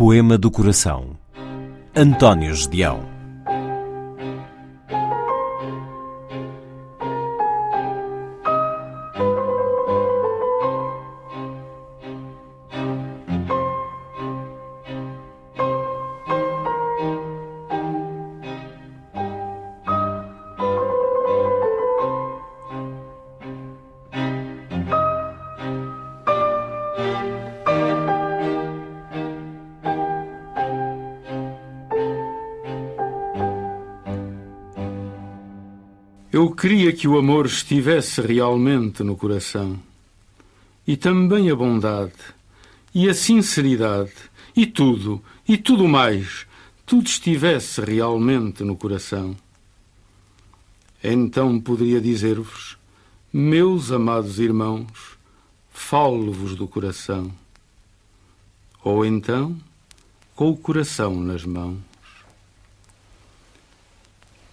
Poema do Coração. António Gedeão. Eu queria que o amor estivesse realmente no coração. E também a bondade, e a sinceridade, e tudo, e tudo mais, tudo estivesse realmente no coração. Então poderia dizer-vos, meus amados irmãos, falo-vos do coração. Ou então, com o coração nas mãos.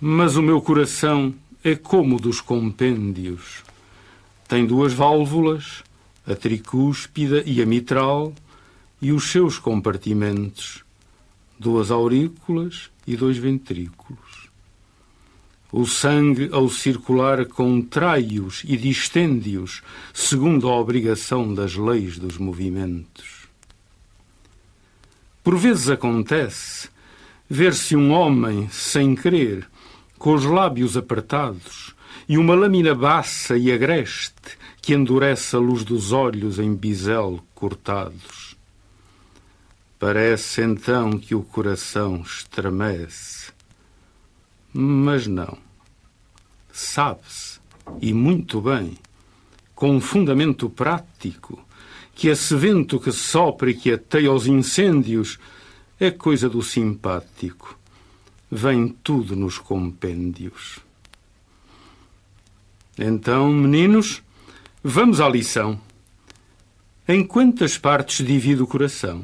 Mas o meu coração é como dos compêndios. Tem duas válvulas, a tricúspida e a mitral, e os seus compartimentos, duas aurículas e dois ventrículos. O sangue, ao circular, contrai-os e distende-os, segundo a obrigação das leis dos movimentos. Por vezes acontece ver-se um homem, sem querer, com os lábios apertados e uma lâmina baça e agreste que endurece a luz dos olhos em bisel cortados. Parece então que o coração estremece. Mas não. Sabe-se, e muito bem, com um fundamento prático, que esse vento que sopra e que ateia os incêndios é coisa do simpático vem tudo nos compêndios. Então, meninos, vamos à lição. Em quantas partes divide o coração?